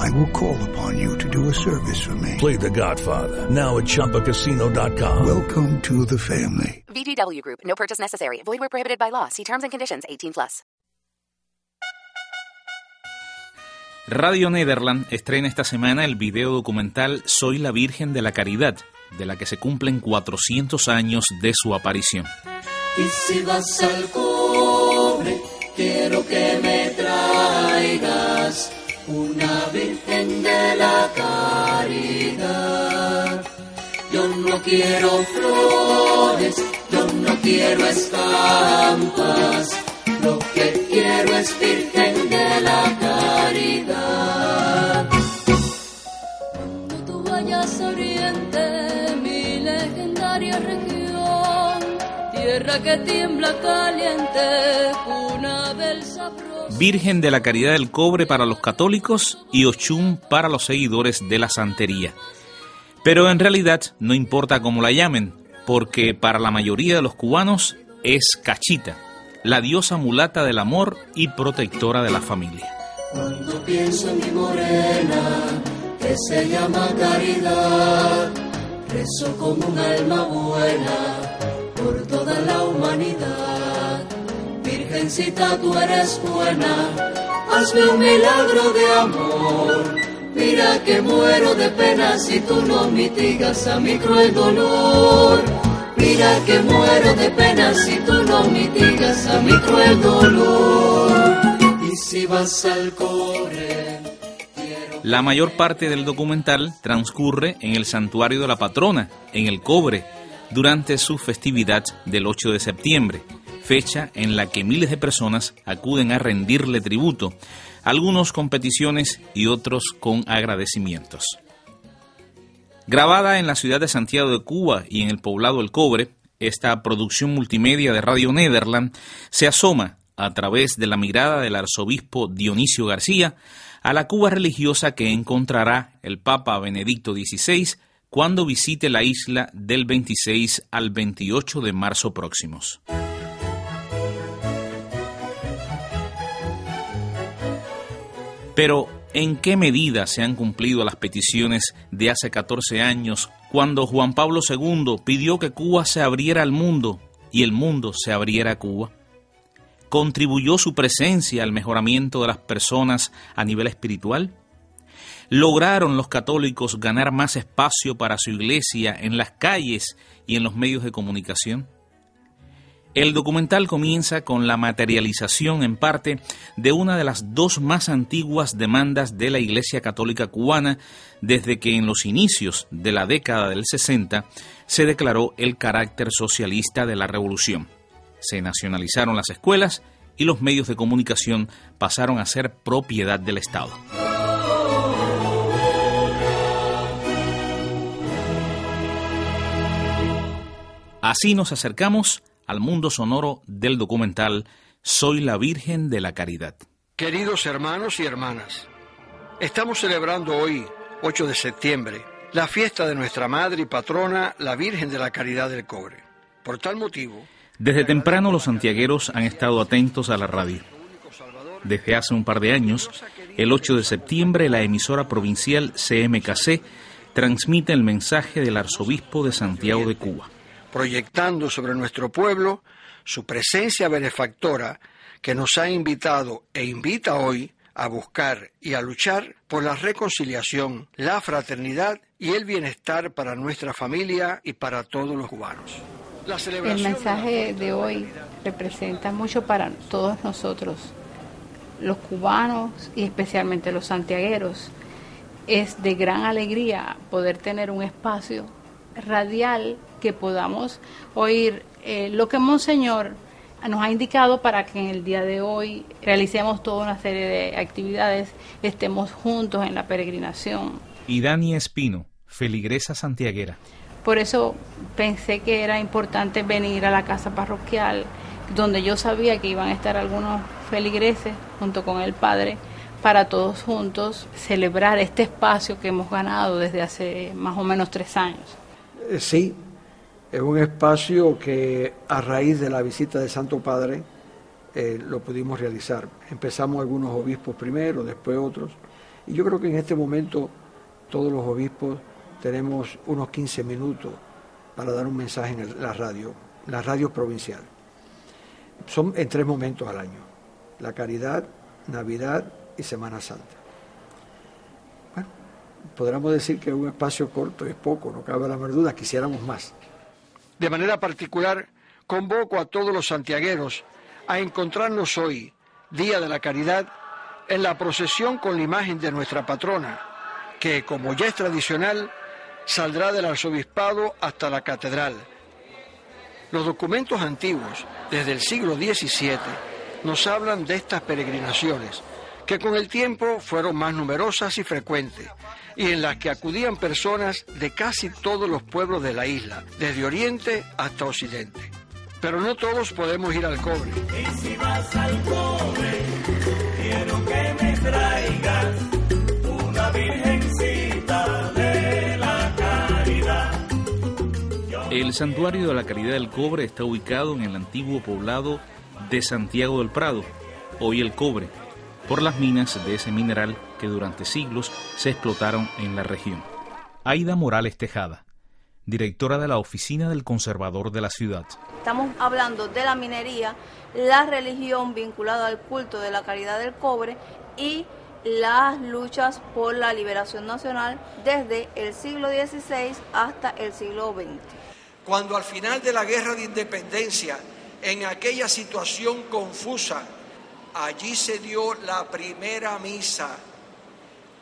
I will call upon you to do a service for me. Play The Godfather now at ChumbaCasino.com. Welcome to the family. VGW Group. No purchase necessary. Void where prohibited by law. See terms and conditions. 18 plus. Radio Nederland estrena esta semana el video documental Soy la Virgen de la Caridad, de la que se cumplen 400 años de su aparición. Y si vas al cobre, quiero que me traigas una Virgen de la Caridad. Yo no quiero flores, yo no quiero estampas, lo que quiero es Virgen de la Caridad. Cuando tú vayas a Oriente, mi legendaria región, tierra que tiembla caliente, cuna. Virgen de la Caridad del Cobre para los católicos y Ochum para los seguidores de la santería. Pero en realidad no importa cómo la llamen, porque para la mayoría de los cubanos es Cachita, la diosa mulata del amor y protectora de la familia. Cuando pienso en mi morena, que se llama caridad, rezo como un alma buena por toda la humanidad. Virgencita, tú eres buena, hazme un milagro de amor. Mira que muero de pena si tú no mitigas a mi cruel dolor. Mira que muero de pena si tú no mitigas a mi cruel dolor. Y si vas al cobre, La mayor parte del documental transcurre en el santuario de la patrona, en el Cobre, durante su festividad del 8 de septiembre, fecha en la que miles de personas acuden a rendirle tributo, algunos con peticiones y otros con agradecimientos. Grabada en la ciudad de Santiago de Cuba y en el poblado El Cobre, esta producción multimedia de Radio Nederland se asoma a través de la mirada del arzobispo Dionisio García a la Cuba religiosa que encontrará el Papa Benedicto XVI cuando visite la isla del 26 al 28 de marzo próximos. Pero, ¿en qué medida se han cumplido las peticiones de hace 14 años cuando Juan Pablo II pidió que Cuba se abriera al mundo y el mundo se abriera a Cuba? ¿Contribuyó su presencia al mejoramiento de las personas a nivel espiritual? ¿Lograron los católicos ganar más espacio para su iglesia en las calles y en los medios de comunicación? El documental comienza con la materialización en parte de una de las dos más antiguas demandas de la Iglesia Católica cubana desde que en los inicios de la década del 60 se declaró el carácter socialista de la revolución. Se nacionalizaron las escuelas y los medios de comunicación pasaron a ser propiedad del Estado. Así nos acercamos al mundo sonoro del documental Soy la Virgen de la Caridad. Queridos hermanos y hermanas, estamos celebrando hoy, 8 de septiembre, la fiesta de nuestra Madre y Patrona, la Virgen de la Caridad del Cobre. Por tal motivo, Desde temprano los santiagueros han estado atentos a la radio. Desde hace un par de años, el 8 de septiembre, la emisora provincial CMKC transmite el mensaje del arzobispo de Santiago de Cuba. Proyectando sobre nuestro pueblo su presencia benefactora que nos ha invitado e invita hoy a buscar y a luchar por la reconciliación, la fraternidad y el bienestar para nuestra familia y para todos los cubanos. La El mensaje de hoy representa mucho para todos nosotros, los cubanos y especialmente los santiagueros. Es de gran alegría poder tener un espacio radial que podamos oír eh, lo que Monseñor nos ha indicado para que en el día de hoy realicemos toda una serie de actividades, estemos juntos en la peregrinación. Y Dani Espino, feligresa santiaguera. Por eso pensé que era importante venir a la casa parroquial, donde yo sabía que iban a estar algunos feligreses junto con el Padre, para todos juntos celebrar este espacio que hemos ganado desde hace más o menos tres años. Eh, sí, es un espacio que a raíz de la visita del Santo Padre eh, lo pudimos realizar. Empezamos algunos obispos primero, después otros, y yo creo que en este momento todos los obispos tenemos unos 15 minutos para dar un mensaje en la radio, la radio provincial. Son en tres momentos al año, la caridad, Navidad y Semana Santa. Podríamos decir que un espacio corto es poco, no cabe la menor duda, quisiéramos más. De manera particular, convoco a todos los santiagueros a encontrarnos hoy, Día de la Caridad, en la procesión con la imagen de nuestra patrona, que, como ya es tradicional, saldrá del arzobispado hasta la catedral. Los documentos antiguos, desde el siglo XVII, nos hablan de estas peregrinaciones, que con el tiempo fueron más numerosas y frecuentes, y en las que acudían personas de casi todos los pueblos de la isla, desde Oriente hasta Occidente. Pero no todos podemos ir al cobre. Y si vas al cobre, quiero que me traigas una virgencita de la caridad. El santuario de la Caridad del Cobre está ubicado en el antiguo poblado de Santiago del Prado, hoy el cobre, por las minas de ese mineral que durante siglos se explotaron en la región. Aida Morales Tejada, directora de la Oficina del Conservador de la Ciudad. Estamos hablando de la minería, la religión vinculada al culto de la caridad del cobre y las luchas por la liberación nacional desde el siglo XVI hasta el siglo XX. Cuando al final de la guerra de independencia, en aquella situación confusa, allí se dio la primera misa,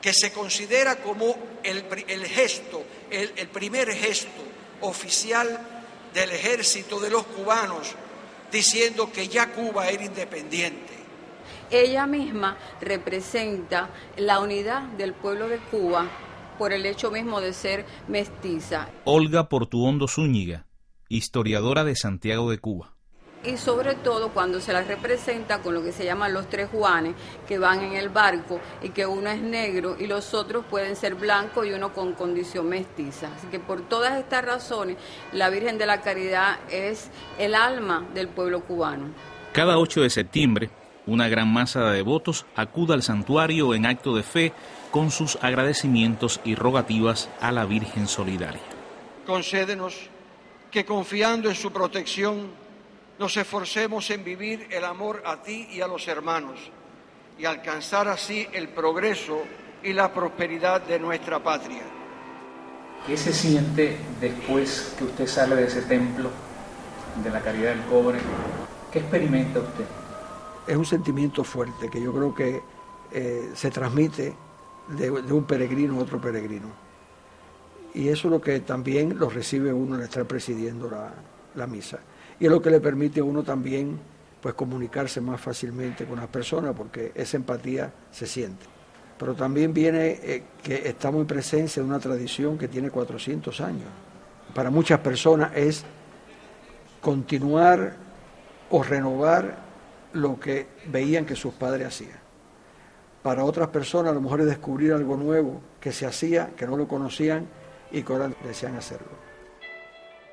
que se considera como el, el gesto, el, el primer gesto oficial del ejército de los cubanos, diciendo que ya Cuba era independiente. Ella misma representa la unidad del pueblo de Cuba por el hecho mismo de ser mestiza. Olga Portuondo Zúñiga, historiadora de Santiago de Cuba y sobre todo cuando se las representa con lo que se llaman los tres Juanes que van en el barco y que uno es negro y los otros pueden ser blancos y uno con condición mestiza. Así que por todas estas razones la Virgen de la Caridad es el alma del pueblo cubano. Cada 8 de septiembre, una gran masa de devotos acude al santuario en acto de fe con sus agradecimientos y rogativas a la Virgen Solidaria. Concédenos que confiando en su protección nos esforcemos en vivir el amor a ti y a los hermanos y alcanzar así el progreso y la prosperidad de nuestra patria. ¿Qué se siente después que usted sale de ese templo de la caridad del cobre? ¿Qué experimenta usted? Es un sentimiento fuerte que yo creo que eh, se transmite de, de, un peregrino a otro peregrino. Y eso es lo que también lo recibe uno al estar presidiendo la, la misa y es lo que le permite a uno también pues comunicarse más fácilmente con las personas porque esa empatía se siente. Pero también viene eh, que estamos en presencia de una tradición que tiene 400 años. Para muchas personas es continuar o renovar lo que veían que sus padres hacían. Para otras personas a lo mejor es descubrir algo nuevo que se hacía, que no lo conocían y que ahora desean hacerlo.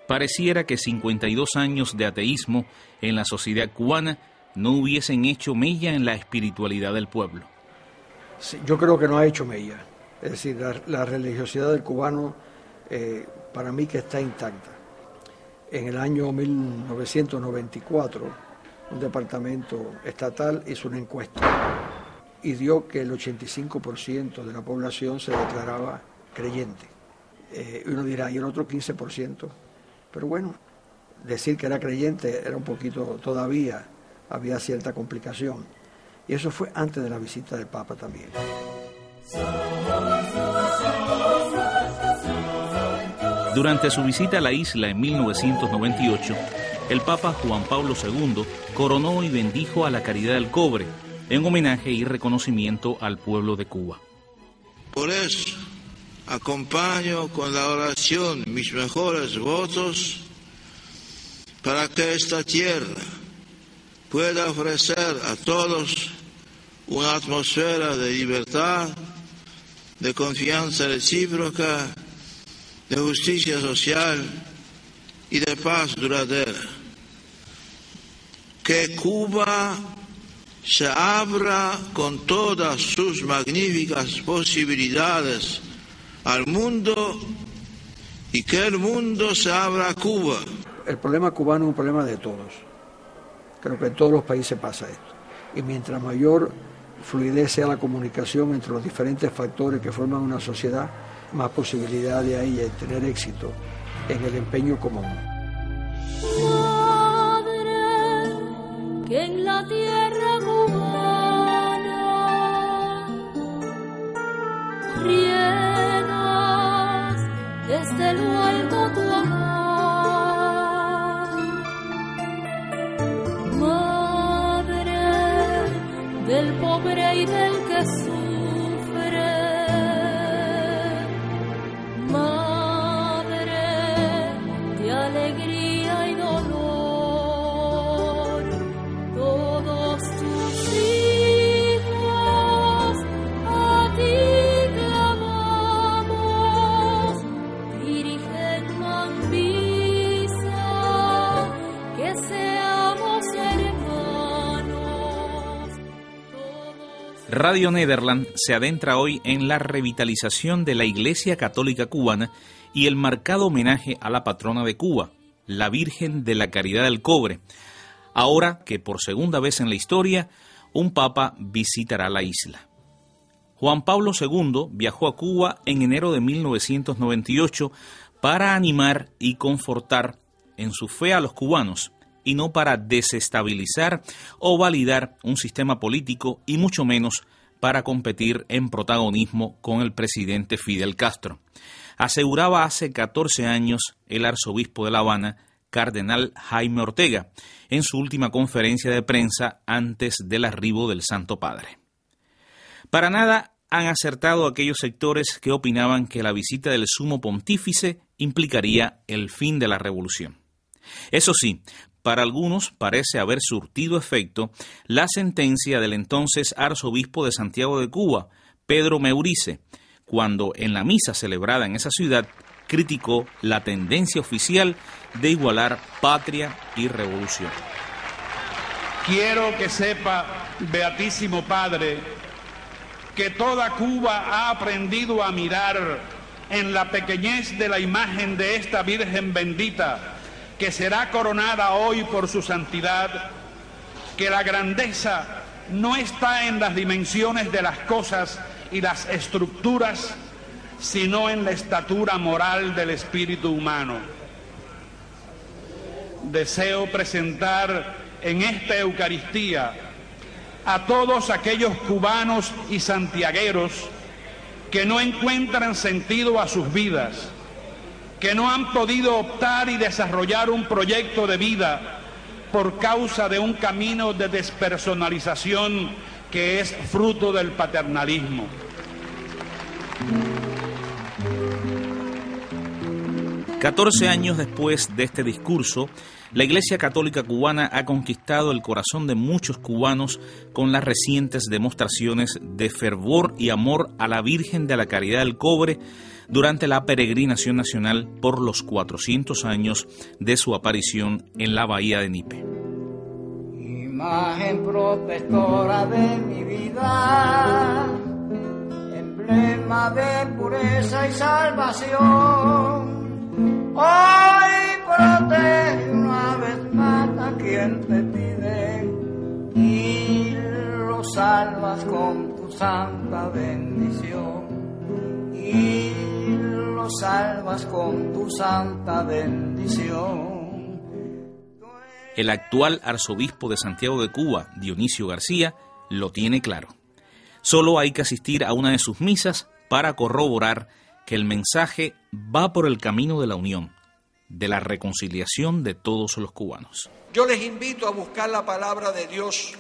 Pareciera que 52 años de ateísmo en la sociedad cubana no hubiesen hecho mella en la espiritualidad del pueblo. Yo creo que no ha hecho mella. Es decir, la, la religiosidad del cubano eh, para mí que está intacta. En el año 1994, un departamento estatal hizo una encuesta y dio que el 85% de la población se declaraba creyente. Eh, uno dirá, ¿y el otro 15%? Pero bueno, decir que era creyente era un poquito todavía, había cierta complicación. Y eso fue antes de la visita del Papa también. Durante su visita a la isla en 1998, el Papa Juan Pablo II coronó y bendijo a la Caridad del Cobre en homenaje y reconocimiento al pueblo de Cuba. Por eso, acompaño con la oración mis mejores votos para que esta tierra pueda ofrecer a todos una atmósfera de libertad, de confianza recíproca, de justicia social y de paz duradera. Que Cuba se abra con todas sus magníficas posibilidades al mundo y que el mundo se abra a Cuba. El problema cubano es un problema de todos. Creo que en todos los países pasa esto. Y mientras mayor fluidez sea la comunicación entre los diferentes factores que forman una sociedad, más posibilidad de ahí de tener éxito en el empeño común. Madre, que en la tierra desde lo alto Radio Nederland se adentra hoy en la revitalización de la Iglesia Católica Cubana y el marcado homenaje a la patrona de Cuba, la Virgen de la Caridad del Cobre, ahora que por segunda vez en la historia un papa visitará la isla. Juan Pablo II viajó a Cuba en enero de 1998 para animar y confortar en su fe a los cubanos y no para desestabilizar o validar un sistema político y mucho menos para competir en protagonismo con el presidente Fidel Castro. Aseguraba hace 14 años el arzobispo de La Habana, cardenal Jaime Ortega, en su última conferencia de prensa antes del arribo del Santo Padre. Para nada han acertado aquellos sectores que opinaban que la visita del sumo pontífice implicaría el fin de la revolución. Eso sí, para algunos parece haber surtido efecto la sentencia del entonces arzobispo de Santiago de Cuba, Pedro Meurice, cuando en la misa celebrada en esa ciudad criticó la tendencia oficial de igualar patria y revolución. Quiero que sepa, Beatísimo Padre, que toda Cuba ha aprendido a mirar en la pequeñez de la imagen de esta Virgen bendita, que será coronada hoy por su santidad, que la grandeza no está en las dimensiones de las cosas y las estructuras, sino en la estatura moral del espíritu humano. Deseo presentar en esta Eucaristía a todos aquellos cubanos y santiagueros que no encuentran sentido a sus vidas, que no han podido optar y desarrollar un proyecto de vida por causa de un camino de despersonalización que es fruto del paternalismo. 14 años después de este discurso, la Iglesia Católica Cubana ha conquistado el corazón de muchos cubanos con las recientes demostraciones de fervor y amor a la Virgen de la Caridad del Cobre durante la peregrinación nacional por los 400 años de su aparición en la Bahía de Nipe. Imagen protectora de mi vida, emblema de pureza y salvación. Hoy protege quien te pide y lo salvas con tu santa bendición. Y lo salvas con tu santa bendición. El actual arzobispo de Santiago de Cuba, Dionisio García, lo tiene claro. Solo hay que asistir a una de sus misas para corroborar que el mensaje va por el camino de la unión, de la reconciliación de todos los cubanos. Yo les invito a buscar la palabra de Dios,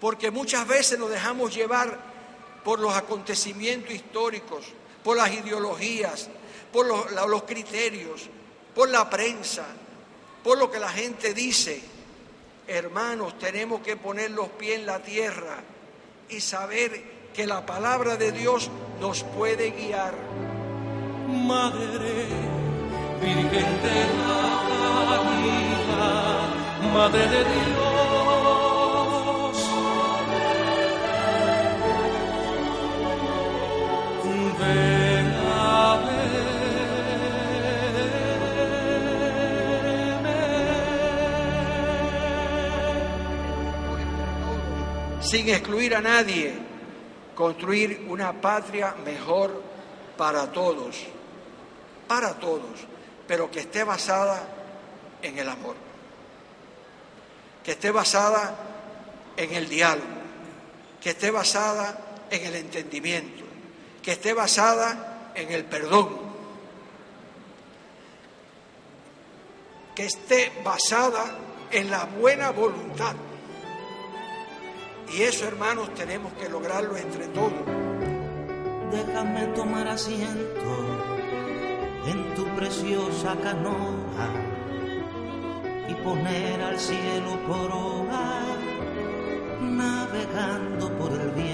porque muchas veces nos dejamos llevar por los acontecimientos históricos, por las ideologías, por los, los criterios, por la prensa, por lo que la gente dice. Hermanos, tenemos que poner los pies en la tierra y saber que la palabra de Dios nos puede guiar. Madre, Virgen de la vida, Madre de Dios. Ven a sin excluir a nadie, construir una patria mejor para todos, para todos, pero que esté basada en el amor, que esté basada en el diálogo, que esté basada en el entendimiento, que esté basada en el perdón, que esté basada en la buena voluntad. Y eso, hermanos, tenemos que lograrlo entre todos. Déjame tomar asiento en tu preciosa canoa y poner al cielo por hogar, navegando por el viento.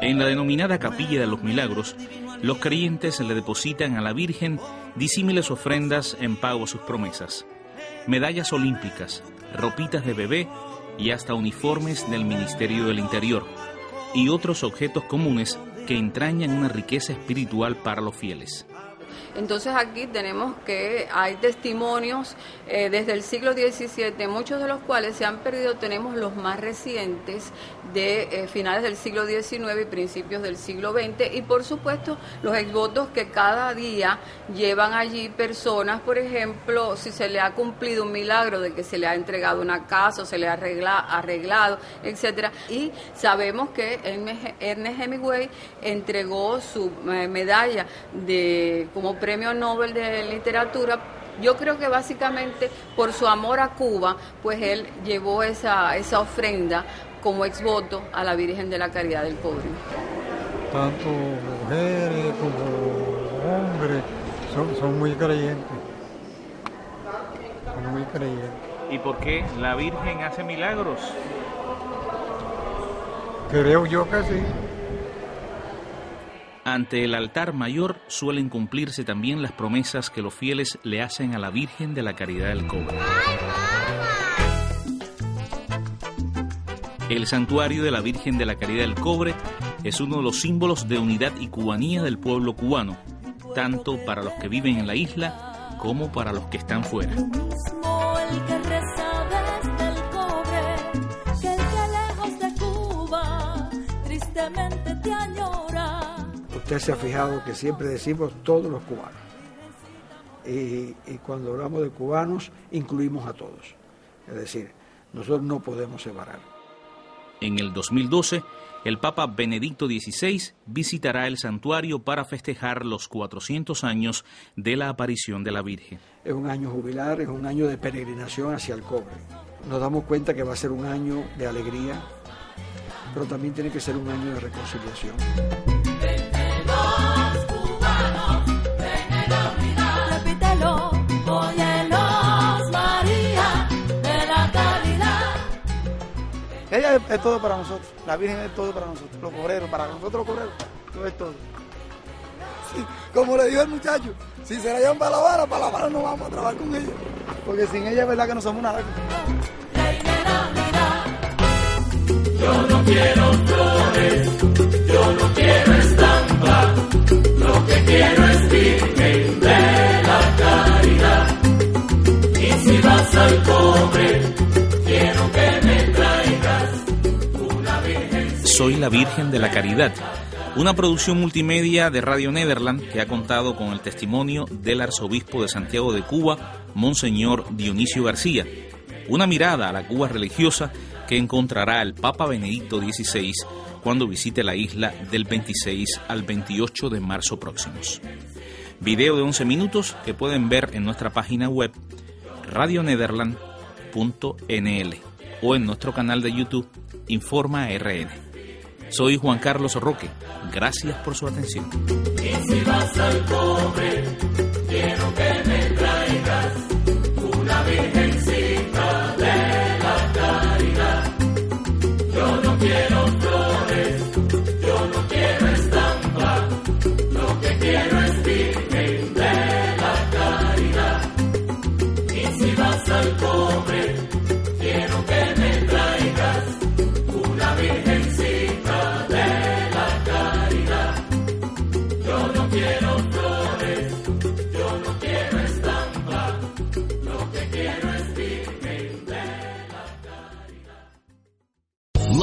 En la denominada Capilla de los Milagros, los creyentes le depositan a la Virgen disímiles ofrendas en pago a sus promesas. Medallas olímpicas, ropitas de bebé y hasta uniformes del Ministerio del Interior y otros objetos comunes que entrañan una riqueza espiritual para los fieles. Entonces aquí tenemos que hay testimonios eh, desde el siglo XVII, muchos de los cuales se han perdido, tenemos los más recientes de eh, finales del siglo XIX y principios del siglo XX y por supuesto los exvotos que cada día llevan allí personas, por ejemplo, si se le ha cumplido un milagro de que se le ha entregado una casa o se le ha arreglado, etcétera, y sabemos que Ernest Hemingway entregó su eh, medalla de como Premio Nobel de Literatura, yo creo que básicamente por su amor a Cuba, pues él llevó esa, esa ofrenda como exvoto a la Virgen de la Caridad del Pobre. Tanto mujeres como hombres son, son muy creyentes. Son muy creyentes. ¿Y por qué la Virgen hace milagros? Creo yo que sí. Ante el altar mayor suelen cumplirse también las promesas que los fieles le hacen a la Virgen de la Caridad del Cobre. El santuario de la Virgen de la Caridad del Cobre es uno de los símbolos de unidad y cubanía del pueblo cubano, tanto para los que viven en la isla como para los que están fuera. Usted se ha fijado que siempre decimos todos los cubanos. Y, cuando hablamos de cubanos, incluimos a todos. Es decir, nosotros no podemos separar. En el 2012, el Papa Benedicto XVI visitará el santuario para festejar los 400 años de la aparición de la Virgen. Es un año jubilar, es un año de peregrinación hacia el cobre. Nos damos cuenta que va a ser un año de alegría, pero también tiene que ser un año de reconciliación. Es, todo para nosotros, la Virgen es todo para nosotros, los cobreros, para nosotros los cobreros, todo es todo. como le dijo el muchacho, si se la llevan para la vara, para la vara no vamos a trabajar con ella, porque sin ella es verdad que no somos nada. Soy la Virgen de la Caridad, una producción multimedia de Radio Nederland que ha contado con el testimonio del arzobispo de Santiago de Cuba, Monseñor Dionisio García, una mirada a la Cuba religiosa que encontrará el Papa Benedicto XVI cuando visite la isla del 26 al 28 de marzo próximos. Video de 11 minutos que pueden ver en nuestra página web radionederland.nl o en nuestro canal de YouTube Informa RN. Soy Juan Carlos Roque. Gracias por su atención.